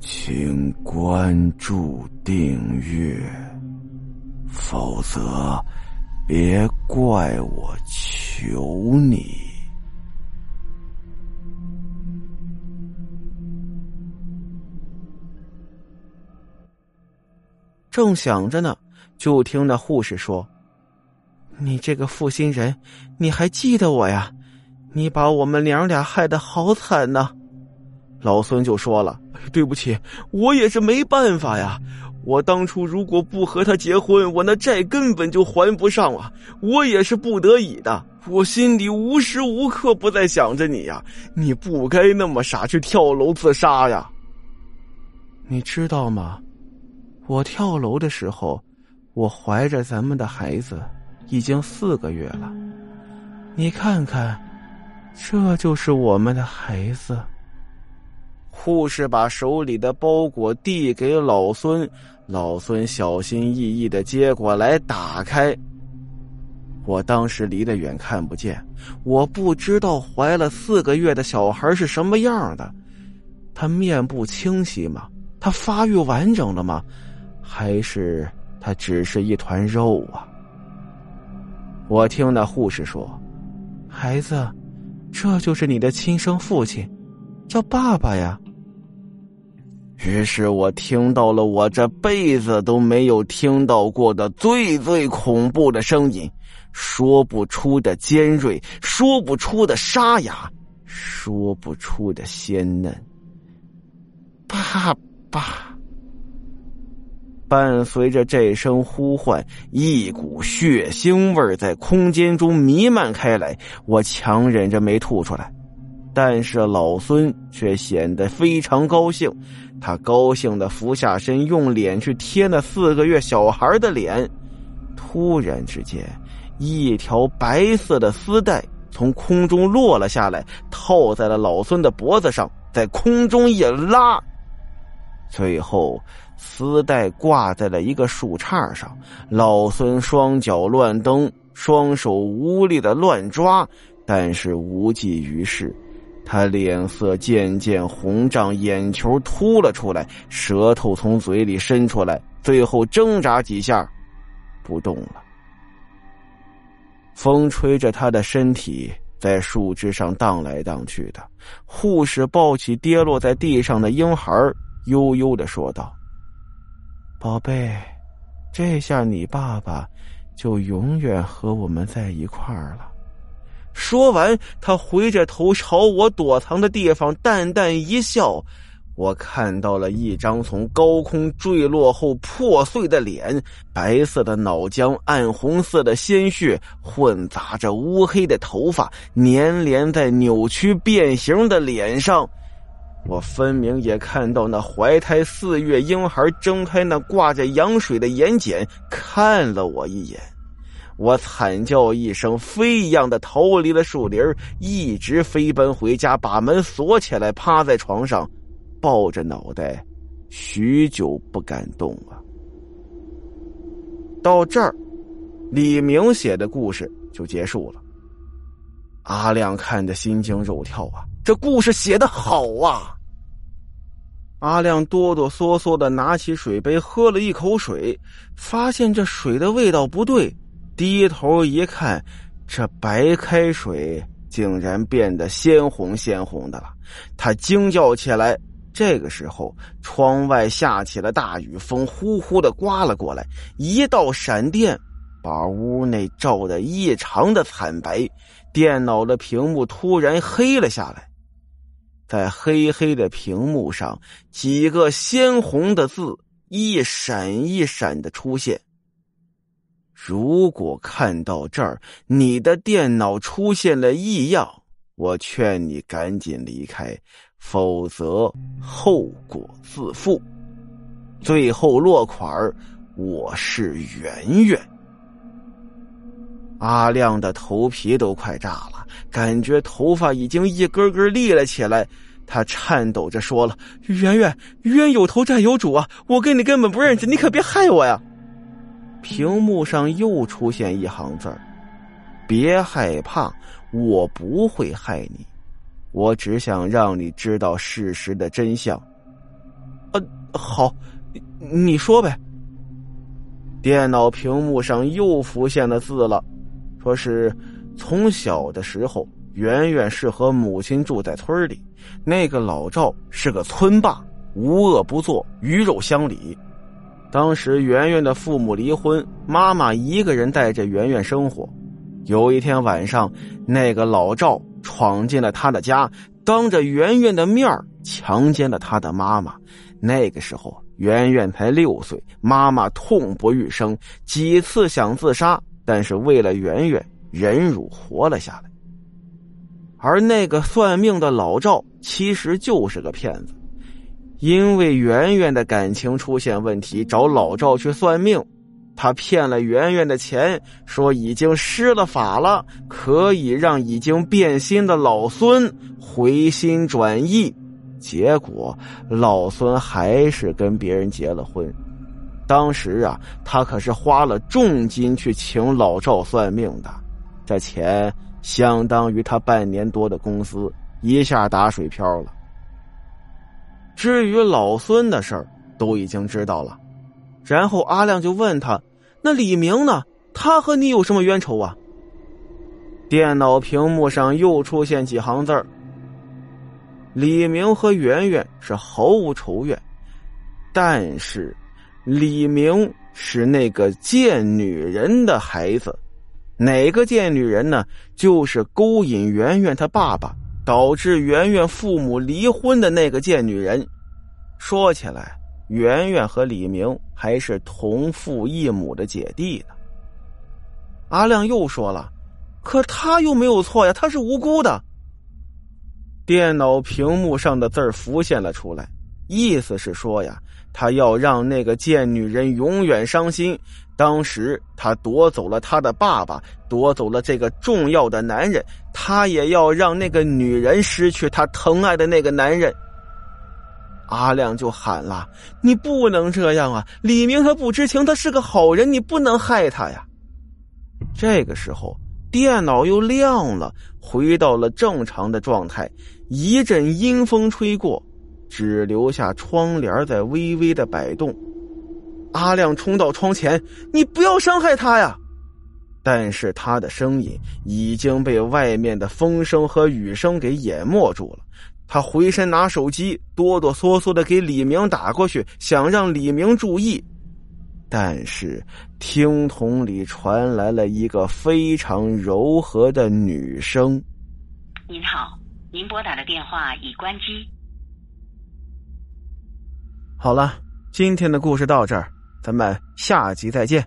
请关注订阅，否则别怪我求你。正想着呢，就听那护士说：“你这个负心人，你还记得我呀？你把我们娘俩害得好惨呐！”老孙就说了：“对不起，我也是没办法呀。我当初如果不和他结婚，我那债根本就还不上啊。我也是不得已的。我心里无时无刻不在想着你呀。你不该那么傻去跳楼自杀呀。你知道吗？”我跳楼的时候，我怀着咱们的孩子，已经四个月了。你看看，这就是我们的孩子。护士把手里的包裹递给老孙，老孙小心翼翼的接过来，打开。我当时离得远，看不见，我不知道怀了四个月的小孩是什么样的。他面部清晰吗？他发育完整了吗？还是他只是一团肉啊！我听那护士说：“孩子，这就是你的亲生父亲，叫爸爸呀。”于是我听到了我这辈子都没有听到过的最最恐怖的声音，说不出的尖锐，说不出的沙哑，说不出的鲜嫩。爸爸。伴随着这声呼唤，一股血腥味在空间中弥漫开来。我强忍着没吐出来，但是老孙却显得非常高兴。他高兴的俯下身，用脸去贴那四个月小孩的脸。突然之间，一条白色的丝带从空中落了下来，套在了老孙的脖子上，在空中一拉，最后。丝带挂在了一个树杈上，老孙双脚乱蹬，双手无力的乱抓，但是无济于事。他脸色渐渐红胀，眼球凸了出来，舌头从嘴里伸出来，最后挣扎几下，不动了。风吹着他的身体在树枝上荡来荡去的。护士抱起跌落在地上的婴孩，悠悠的说道。宝贝，这下你爸爸就永远和我们在一块儿了。说完，他回着头朝我躲藏的地方淡淡一笑。我看到了一张从高空坠落后破碎的脸，白色的脑浆，暗红色的鲜血，混杂着乌黑的头发，粘连在扭曲变形的脸上。我分明也看到那怀胎四月婴孩睁开那挂着羊水的眼睑，看了我一眼。我惨叫一声，飞一样的逃离了树林，一直飞奔回家，把门锁起来，趴在床上，抱着脑袋，许久不敢动啊。到这儿，李明写的故事就结束了。阿亮看着心惊肉跳啊。这故事写的好啊！阿亮哆哆嗦嗦的拿起水杯喝了一口水，发现这水的味道不对，低头一看，这白开水竟然变得鲜红鲜红的了。他惊叫起来。这个时候，窗外下起了大雨，风呼呼的刮了过来，一道闪电把屋内照得异常的惨白，电脑的屏幕突然黑了下来。在黑黑的屏幕上，几个鲜红的字一闪一闪的出现。如果看到这儿，你的电脑出现了异样，我劝你赶紧离开，否则后果自负。最后落款儿我是圆圆。阿亮的头皮都快炸了。感觉头发已经一根根立了起来，他颤抖着说了：“圆圆，冤有头债有主啊！我跟你根本不认识，你可别害我呀！”屏幕上又出现一行字儿：“别害怕，我不会害你，我只想让你知道事实的真相。”啊，好，你说呗。电脑屏幕上又浮现了字了，说是从小的时候，圆圆是和母亲住在村里，那个老赵是个村霸，无恶不作，鱼肉乡里。当时圆圆的父母离婚，妈妈一个人带着圆圆生活。有一天晚上，那个老赵闯进了他的家，当着圆圆的面强奸了他的妈妈。那个时候。圆圆才六岁，妈妈痛不欲生，几次想自杀，但是为了圆圆忍辱活了下来。而那个算命的老赵其实就是个骗子，因为圆圆的感情出现问题，找老赵去算命，他骗了圆圆的钱，说已经施了法了，可以让已经变心的老孙回心转意。结果老孙还是跟别人结了婚。当时啊，他可是花了重金去请老赵算命的，这钱相当于他半年多的工资，一下打水漂了。至于老孙的事儿，都已经知道了。然后阿亮就问他：“那李明呢？他和你有什么冤仇啊？”电脑屏幕上又出现几行字儿。李明和圆圆是毫无仇怨，但是李明是那个贱女人的孩子。哪个贱女人呢？就是勾引圆圆他爸爸，导致圆圆父母离婚的那个贱女人。说起来，圆圆和李明还是同父异母的姐弟呢。阿亮又说了：“可他又没有错呀，他是无辜的。”电脑屏幕上的字浮现了出来，意思是说呀，他要让那个贱女人永远伤心。当时他夺走了他的爸爸，夺走了这个重要的男人，他也要让那个女人失去他疼爱的那个男人。阿亮就喊了：“你不能这样啊！李明他不知情，他是个好人，你不能害他呀！”这个时候，电脑又亮了，回到了正常的状态。一阵阴风吹过，只留下窗帘在微微的摆动。阿亮冲到窗前：“你不要伤害他呀！”但是他的声音已经被外面的风声和雨声给淹没住了。他回身拿手机，哆哆嗦嗦的给李明打过去，想让李明注意。但是听筒里传来了一个非常柔和的女声：“您好。”您拨打的电话已关机。好了，今天的故事到这儿，咱们下集再见。